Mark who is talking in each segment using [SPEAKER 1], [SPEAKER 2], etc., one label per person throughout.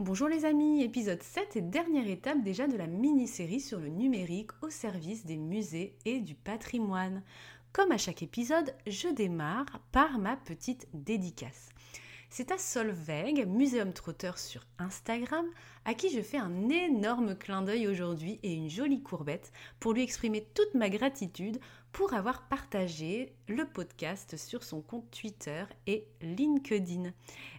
[SPEAKER 1] Bonjour les amis, épisode 7 et dernière étape déjà de la mini-série sur le numérique au service des musées et du patrimoine. Comme à chaque épisode, je démarre par ma petite dédicace. C'est à Solveig, Muséum Trotteur sur Instagram, à qui je fais un énorme clin d'œil aujourd'hui et une jolie courbette pour lui exprimer toute ma gratitude pour avoir partagé le podcast sur son compte Twitter et LinkedIn.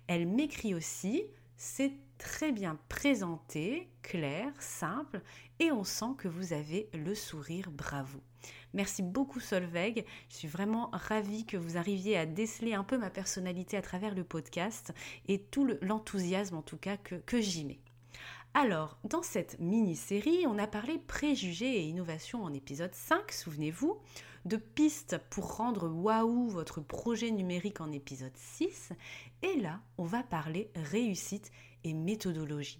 [SPEAKER 1] Elle m'écrit aussi, c'est très bien présenté, clair, simple, et on sent que vous avez le sourire bravo. Merci beaucoup Solveig, je suis vraiment ravie que vous arriviez à déceler un peu ma personnalité à travers le podcast et tout l'enthousiasme en tout cas que, j'y mets. Alors, dans cette mini-série, on a parlé préjugés et innovation en épisode 5, souvenez-vous, de pistes pour rendre waouh votre projet numérique en épisode 6, et là, on va parler réussite et méthodologie.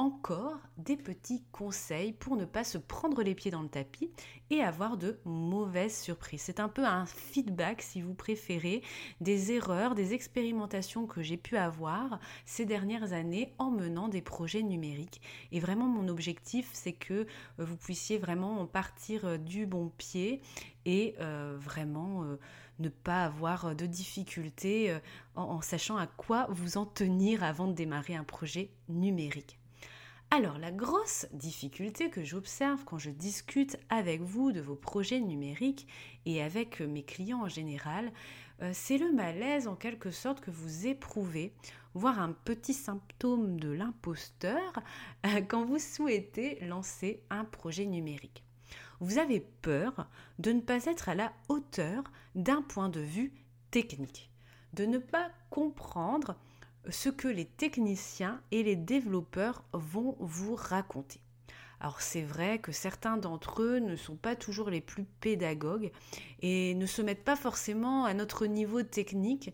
[SPEAKER 1] Encore des petits conseils pour ne pas se prendre les pieds dans le tapis et avoir de mauvaises surprises. C'est un peu un feedback, si vous préférez, des erreurs, des expérimentations que j'ai pu avoir ces dernières années en menant des projets numériques. Et vraiment, mon objectif, c'est que vous puissiez vraiment partir du bon pied et euh, vraiment euh, ne pas avoir de difficultés euh, en, sachant à quoi vous en tenir avant de démarrer un projet numérique. Alors la grosse difficulté que j'observe quand je discute avec vous de vos projets numériques et avec mes clients en général, c'est le malaise en quelque sorte que vous éprouvez, voire un petit symptôme de l'imposteur quand vous souhaitez lancer un projet numérique. Vous avez peur de ne pas être à la hauteur d'un point de vue technique, de ne pas comprendre ce que les techniciens et les développeurs vont vous raconter. Alors c'est vrai que certains d'entre eux ne sont pas toujours les plus pédagogues et ne se mettent pas forcément à notre niveau technique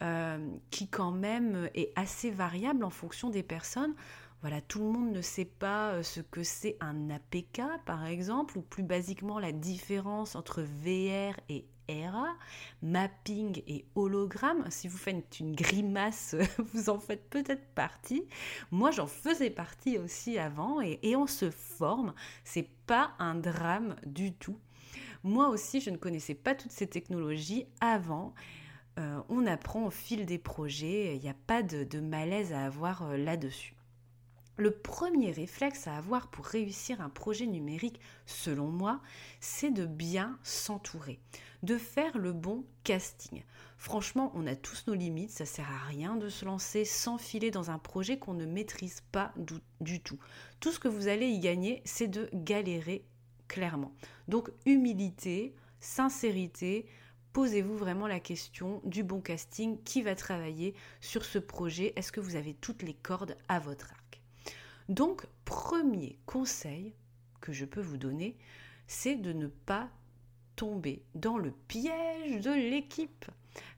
[SPEAKER 1] euh, qui quand même est assez variable en fonction des personnes. Voilà, tout le monde ne sait pas euh, ce que c'est un APK par exemple, ou plus basiquement la différence entre VR et Mapping et hologramme. Si vous faites une grimace, vous en faites peut-être partie. Moi, j'en faisais partie aussi avant et, et on se forme. C'est pas un drame du tout. Moi aussi, je ne connaissais pas toutes ces technologies avant. Euh, on apprend au fil des projets, il n'y a pas de, malaise à avoir euh, là-dessus. Le premier réflexe à avoir pour réussir un projet numérique, selon moi, c'est de bien s'entourer, de faire le bon casting. Franchement, on a tous nos limites, ça sert à rien de se lancer sans filer dans un projet qu'on ne maîtrise pas du, tout. Tout ce que vous allez y gagner, c'est de galérer clairement. Donc humilité, sincérité, posez-vous vraiment la question du bon casting, qui va travailler sur ce projet, est-ce que vous avez toutes les cordes à votre donc, premier conseil que je peux vous donner, c'est de ne pas tomber dans le piège de l'équipe.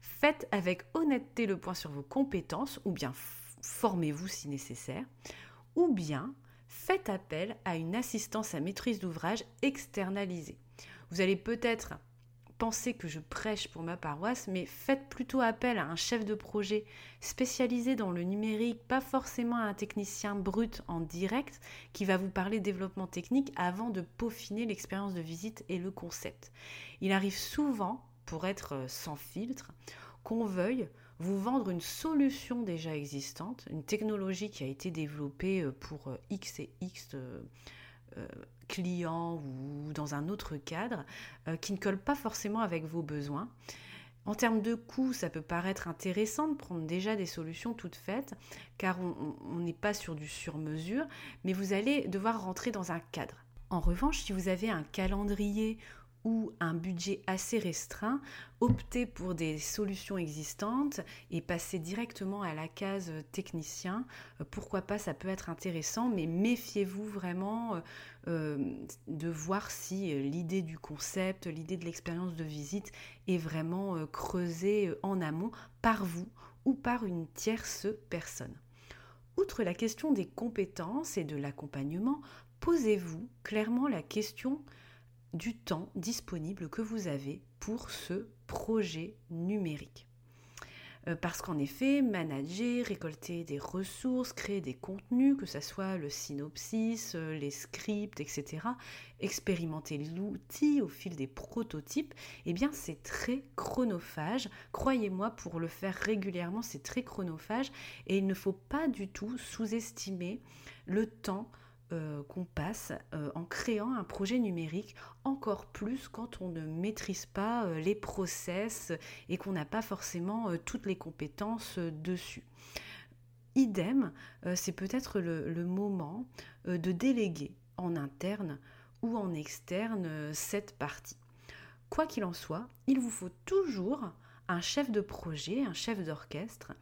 [SPEAKER 1] Faites avec honnêteté le point sur vos compétences, ou bien formez-vous si nécessaire, ou bien faites appel à une assistance à maîtrise d'ouvrage externalisée. Vous allez peut-être pensez que je prêche pour ma paroisse, mais faites plutôt appel à un chef de projet spécialisé dans le numérique, pas forcément à un technicien brut en direct qui va vous parler développement technique avant de peaufiner l'expérience de visite et le concept. Il arrive souvent, pour être euh, sans filtre, qu'on veuille vous vendre une solution déjà existante, une technologie qui a été développée euh, pour euh, X et X client ou dans un autre cadre euh, qui ne colle pas forcément avec vos besoins. En termes de coûts, ça peut paraître intéressant de prendre déjà des solutions toutes faites, car on n'est pas sur du sur-mesure, mais vous allez devoir rentrer dans un cadre. En revanche, si vous avez un calendrier ou un budget assez restreint, optez pour des solutions existantes et passez directement à la case technicien. Euh, pourquoi pas, ça peut être intéressant, mais méfiez-vous vraiment euh, euh, de voir si l'idée du concept, l'idée de l'expérience de visite est vraiment creusée en amont par vous ou par une tierce personne. Outre la question des compétences et de l'accompagnement, posez-vous clairement la question du temps disponible que vous avez pour ce projet numérique. Euh, parce qu'en effet, manager, récolter des ressources, créer des contenus, que ce soit le synopsis, euh, les scripts, etc., expérimenter l'outil au fil des prototypes, eh bien c'est très chronophage. Croyez-moi, pour le faire régulièrement, c'est très chronophage et il ne faut pas du tout sous-estimer le temps euh, qu'on passe euh, en créant un projet numérique, encore plus quand on ne maîtrise pas euh, les process et qu'on n'a pas forcément toutes les compétences dessus. Idem, c'est peut-être le, moment de déléguer en interne ou en externe cette partie. Quoi qu'il en soit, il vous faut toujours un chef de projet, un chef d'orchestre,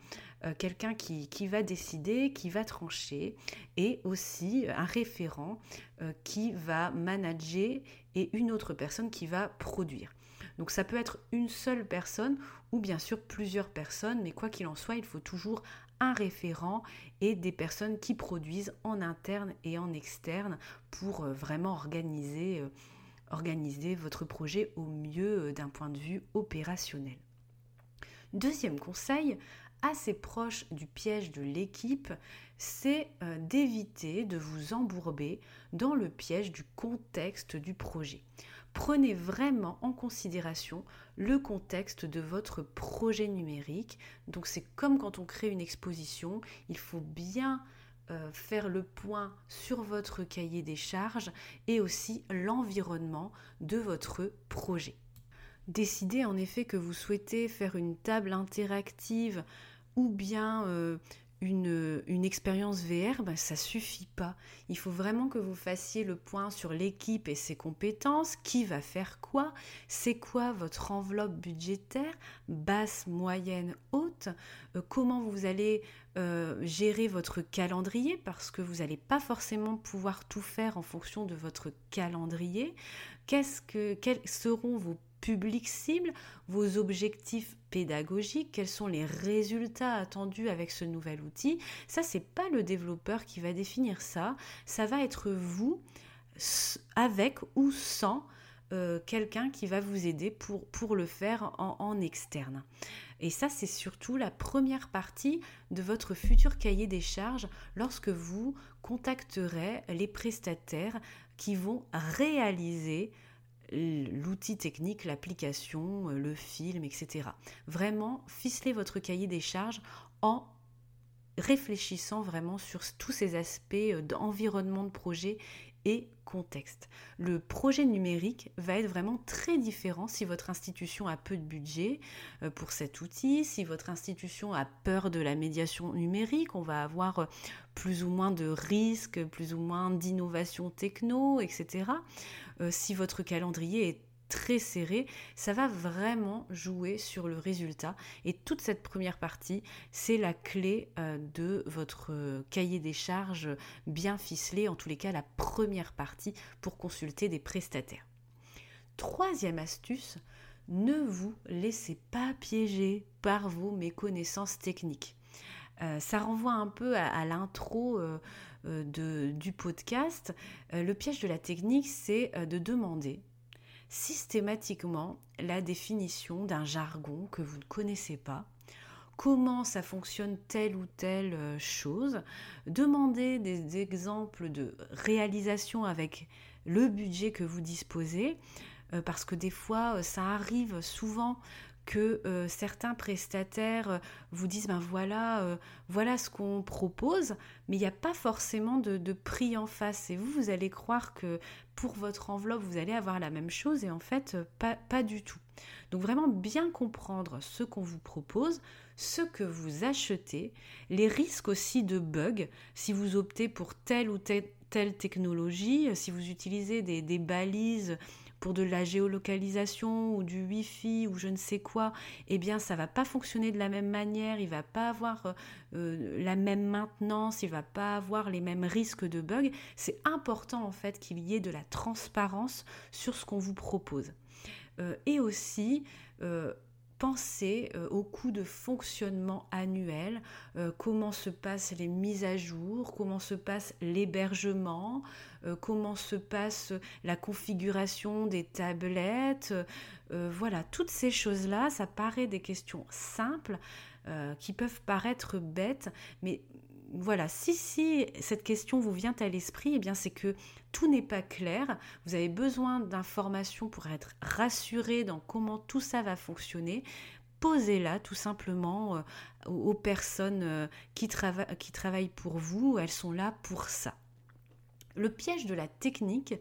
[SPEAKER 1] euh, quelqu'un qui, va décider, qui va trancher, et aussi un référent euh, qui va manager et une autre personne qui va produire. Donc ça peut être une seule personne ou bien sûr plusieurs personnes, mais quoi qu'il en soit, il faut toujours un référent et des personnes qui produisent en interne et en externe pour euh, vraiment organiser votre projet au mieux d'un point de vue opérationnel. Deuxième conseil, assez proche du piège de l'équipe, c'est euh, d'éviter de vous embourber dans le piège du contexte du projet. Prenez vraiment en considération le contexte de votre projet numérique. Donc c'est comme quand on crée une exposition, il faut bien euh, faire le point sur votre cahier des charges et aussi l'environnement de votre projet. Décidez en effet que vous souhaitez faire une table interactive ou bien euh, une, une, expérience VR, ben, ça suffit pas. Il faut vraiment que vous fassiez le point sur l'équipe et ses compétences, qui va faire quoi, c'est quoi votre enveloppe budgétaire, basse, moyenne, haute, euh, comment vous allez euh, gérer votre calendrier, parce que vous n'allez pas forcément pouvoir tout faire en fonction de votre calendrier. Qu'est-ce que, quels seront vos public cible, vos objectifs pédagogiques, quels sont les résultats attendus avec ce nouvel outil. Ça, c'est pas le développeur qui va définir ça, ça va être vous avec ou sans euh, quelqu'un qui va vous aider pour, le faire en externe. Et ça, c'est surtout la première partie de votre futur cahier des charges lorsque vous contacterez les prestataires qui vont réaliser l'outil technique, l'application, euh, le film, etc. Vraiment, ficelez votre cahier des charges en réfléchissant vraiment sur tous ces aspects euh, d'environnement de projet et contexte. Le projet numérique va être vraiment très différent si votre institution a peu de budget euh, pour cet outil, si votre institution a peur de la médiation numérique, on va avoir plus ou moins de risques, plus ou moins d'innovation techno, etc. Euh, si votre calendrier est très serré, ça va vraiment jouer sur le résultat. Et toute cette première partie, c'est la clé euh, de votre euh, cahier des charges bien ficelé, en tous les cas la première partie pour consulter des prestataires. Troisième astuce, ne vous laissez pas piéger par vos méconnaissances techniques. ça renvoie un peu à l'intro euh, du podcast, euh, le piège de la technique, c'est euh, de demander systématiquement la définition d'un jargon que vous ne connaissez pas, comment ça fonctionne telle ou telle chose, demander des exemples de réalisation avec le budget que vous disposez, parce que des fois, ça arrive souvent que euh, certains prestataires euh, vous disent ben voilà, euh, voilà ce qu'on propose, mais il n'y a pas forcément de, prix en face. Et vous, vous allez croire que pour votre enveloppe, vous allez avoir la même chose, et en fait, pas, pas du tout. Donc vraiment bien comprendre ce qu'on vous propose, ce que vous achetez, les risques aussi de bugs, si vous optez pour telle ou telle, technologie, si vous utilisez des, des balises pour de la géolocalisation ou du Wi-Fi ou je ne sais quoi, eh bien ça va pas fonctionner de la même manière, il va pas avoir euh, euh, la même maintenance, il va pas avoir les mêmes risques de bugs. C'est important en fait qu'il y ait de la transparence sur ce qu'on vous propose. Euh, et aussi penser au coût de fonctionnement annuel, comment se passent les mises à jour, comment se passe l'hébergement, euh, comment se passe la configuration des tablettes. Euh, voilà, toutes ces choses-là, ça paraît des questions simples euh, qui peuvent paraître bêtes, mais voilà, si, si cette question vous vient à l'esprit, eh bien c'est que tout n'est pas clair. Vous avez besoin d'informations pour être rassuré dans comment tout ça va fonctionner. Posez-la tout simplement aux personnes qui, qui travaillent pour vous. Elles sont là pour ça. Le piège de la technique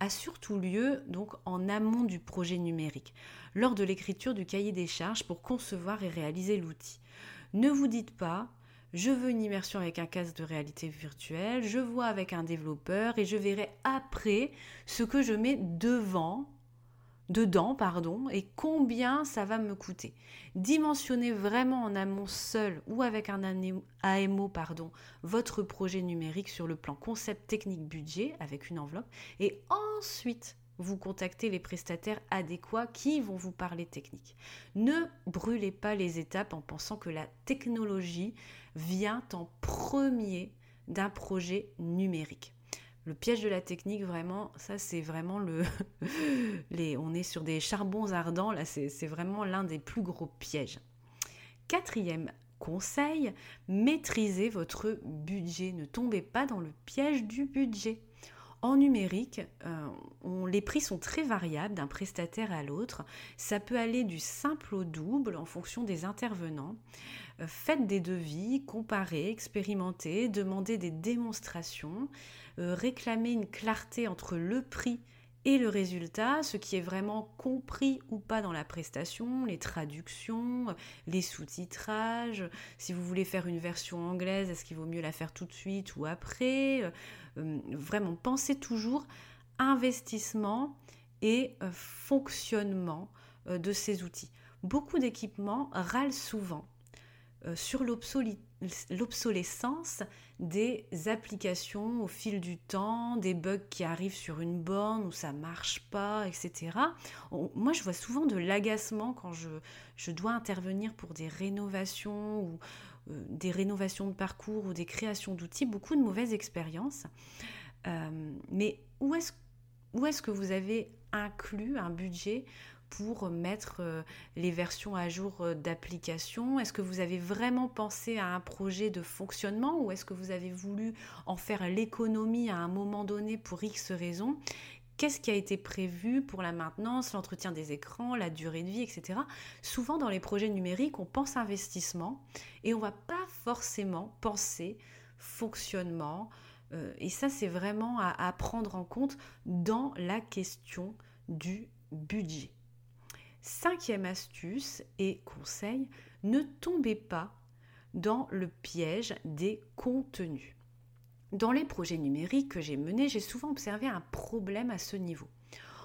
[SPEAKER 1] a surtout lieu donc en amont du projet numérique, lors de l'écriture du cahier des charges pour concevoir et réaliser l'outil. Ne vous dites pas je veux une immersion avec un casque de réalité virtuelle, je vois avec un développeur et je verrai après ce que je mets devant dedans, pardon, et combien ça va me coûter. Dimensionnez vraiment en amont seul ou avec un AMO, pardon, votre projet numérique sur le plan concept technique budget avec une enveloppe et ensuite vous contactez les prestataires adéquats qui vont vous parler technique. Ne brûlez pas les étapes en pensant que la technologie vient en premier d'un projet numérique le piège de la technique, vraiment, ça c'est vraiment le... on est sur des charbons ardents, là c'est vraiment l'un des plus gros pièges. Quatrième conseil, maîtrisez votre budget. Ne tombez pas dans le piège du budget. En numérique, euh, les prix sont très variables d'un prestataire à l'autre. Ça peut aller du simple au double en fonction des intervenants. Euh, faites des devis, comparez, expérimentez, demandez des démonstrations. Euh, réclamer une clarté entre le prix et le résultat, ce qui est vraiment compris ou pas dans la prestation, les traductions, les sous-titrages, si vous voulez faire une version anglaise, est-ce qu'il vaut mieux la faire tout de suite ou après euh, Vraiment, pensez toujours investissement et euh, fonctionnement de ces outils. Beaucoup d'équipements râlent souvent sur l'obsolescence des applications au fil du temps, des bugs qui arrivent sur une borne où ça marche pas, etc. moi, je vois souvent de l'agacement quand je, je, dois intervenir pour des rénovations ou euh, des rénovations de parcours ou des créations d'outils, beaucoup de mauvaises expériences. Euh, mais où est-ce où est-ce que vous avez inclus un budget pour mettre euh, les versions à jour euh, d'application Est-ce que vous avez vraiment pensé à un projet de fonctionnement ou est-ce que vous avez voulu en faire l'économie à un moment donné pour X raisons? Qu'est-ce qui a été prévu pour la maintenance, l'entretien des écrans, la durée de vie, etc. Souvent dans les projets numériques, on pense investissement et on ne va pas forcément penser fonctionnement. Euh, et ça, c'est vraiment à prendre en compte dans la question du budget. Cinquième astuce et conseil, ne tombez pas dans le piège des contenus. Dans les projets numériques que j'ai menés, j'ai souvent observé un problème à ce niveau.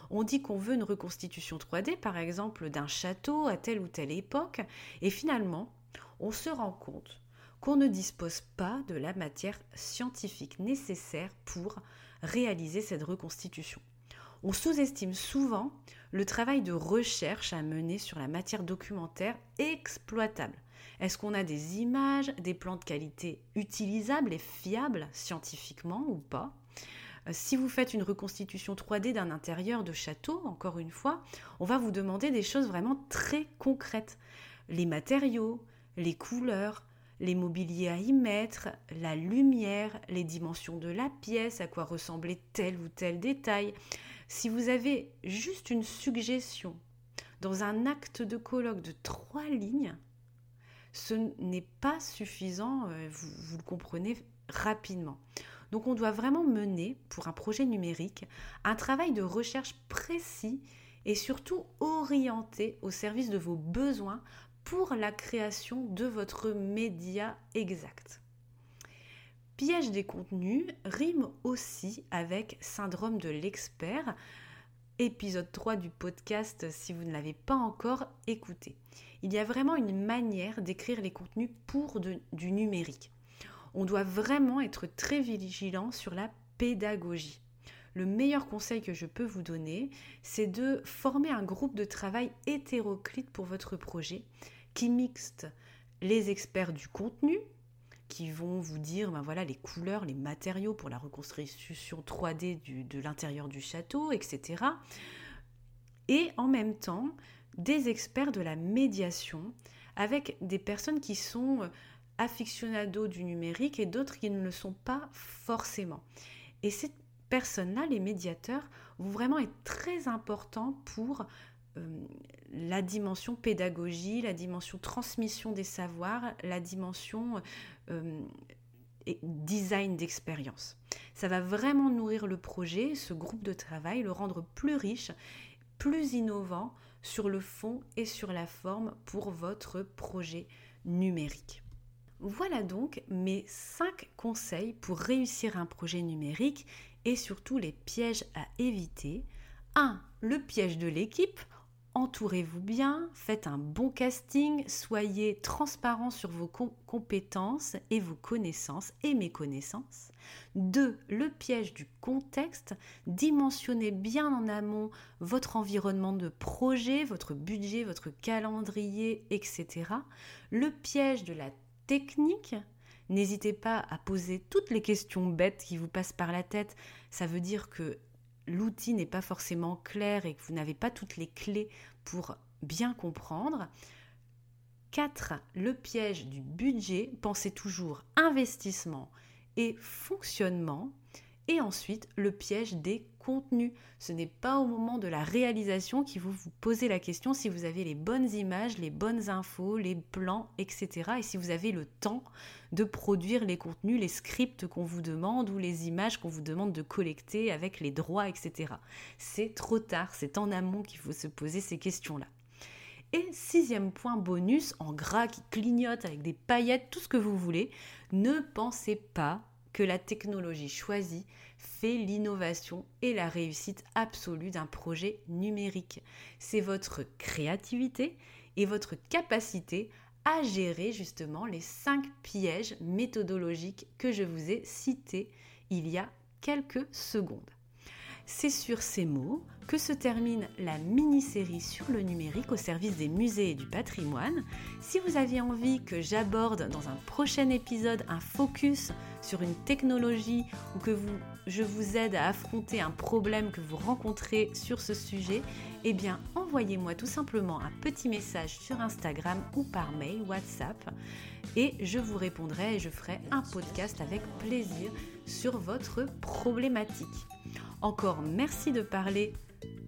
[SPEAKER 1] On dit qu'on veut une reconstitution 3D, par exemple, d'un château à telle ou telle époque, et finalement, on se rend compte qu'on ne dispose pas de la matière scientifique nécessaire pour réaliser cette reconstitution. On sous-estime souvent le travail de recherche à mener sur la matière documentaire exploitable. Est-ce qu'on a des images, des plans de qualité utilisables et fiables scientifiquement ou pas? Euh, si vous faites une reconstitution 3D d'un intérieur de château, encore une fois, on va vous demander des choses vraiment très concrètes. Les matériaux, les couleurs, les mobiliers à y mettre, la lumière, les dimensions de la pièce, à quoi ressemblait tel ou tel détail. Si vous avez juste une suggestion dans un acte de colloque de trois lignes, ce n'est pas suffisant, euh, vous, le comprenez rapidement. Donc on doit vraiment mener, pour un projet numérique, un travail de recherche précis et surtout orienté au service de vos besoins pour la création de votre média exact. Piège des contenus rime aussi avec syndrome de l'expert, épisode 3 du podcast si vous ne l'avez pas encore écouté. Il y a vraiment une manière d'écrire les contenus pour du numérique. On doit vraiment être très vigilant sur la pédagogie. Le meilleur conseil que je peux vous donner, c'est de former un groupe de travail hétéroclite pour votre projet qui mixte les experts du contenu, qui vont vous dire ben voilà, les couleurs, les matériaux pour la reconstruction 3D de l'intérieur du château, etc. Et en même temps, des experts de la médiation avec des personnes qui sont aficionados du numérique et d'autres qui ne le sont pas forcément. Et ces personnes-là, les médiateurs, vont vraiment être très importants pour euh, la dimension pédagogie, la dimension transmission des savoirs, la dimension euh, design d'expérience. Ça va vraiment nourrir le projet, ce groupe de travail, le rendre plus riche, plus innovant sur le fond et sur la forme pour votre projet numérique. Voilà donc mes 5 conseils pour réussir un projet numérique et surtout les pièges à éviter. 1. Le piège de l'équipe. Entourez-vous bien, faites un bon casting, soyez transparent sur vos compétences et vos connaissances et mes connaissances. 2. Le piège du contexte. Dimensionnez bien en amont votre environnement de projet, votre budget, votre calendrier, etc. Le piège de la technique. N'hésitez pas à poser toutes les questions bêtes qui vous passent par la tête. Ça veut dire que l'outil n'est pas forcément clair et que vous n'avez pas toutes les clés pour bien comprendre. 4. Le piège du budget. Pensez toujours investissement et fonctionnement. Et ensuite, le piège des contenus. Ce n'est pas au moment de la réalisation qu'il vous vous posez la question si vous avez les bonnes images, les bonnes infos, les plans, etc. Et si vous avez le temps de produire les contenus, les scripts qu'on vous demande ou les images qu'on vous demande de collecter avec les droits, etc. C'est trop tard, c'est en amont qu'il faut se poser ces questions-là. Et sixième point bonus, en gras qui clignote avec des paillettes, tout ce que vous voulez, ne pensez pas que la technologie choisie fait l'innovation et la réussite absolue d'un projet numérique. C'est votre créativité et votre capacité à gérer justement les cinq pièges méthodologiques que je vous ai cités il y a quelques secondes. C'est sur ces mots que se termine la mini-série sur le numérique au service des musées et du patrimoine. Si vous aviez envie que j'aborde dans un prochain épisode un focus sur une technologie ou que vous, je vous aide à affronter un problème que vous rencontrez sur ce sujet, eh bien envoyez-moi tout simplement un petit message sur Instagram ou par mail, WhatsApp, et je vous répondrai et je ferai un podcast avec plaisir sur votre problématique. Encore merci de parler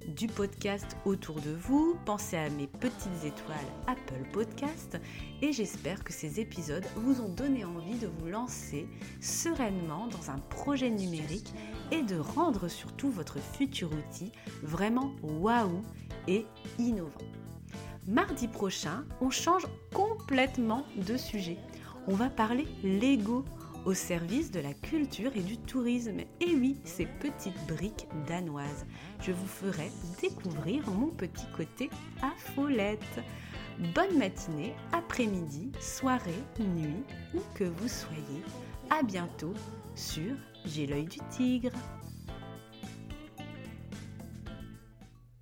[SPEAKER 1] du podcast autour de vous. Pensez à mes petites étoiles Apple Podcast et j'espère que ces épisodes vous ont donné envie de vous lancer sereinement dans un projet numérique et de rendre surtout votre futur outil vraiment waouh et innovant. Mardi prochain, on change complètement de sujet. On va parler Lego au service de la culture et du tourisme. Et oui, ces petites briques danoises. Je vous ferai découvrir mon petit côté à. Bonne matinée, après-midi, soirée, nuit, où que vous soyez. À bientôt sur J'ai l'œil du tigre.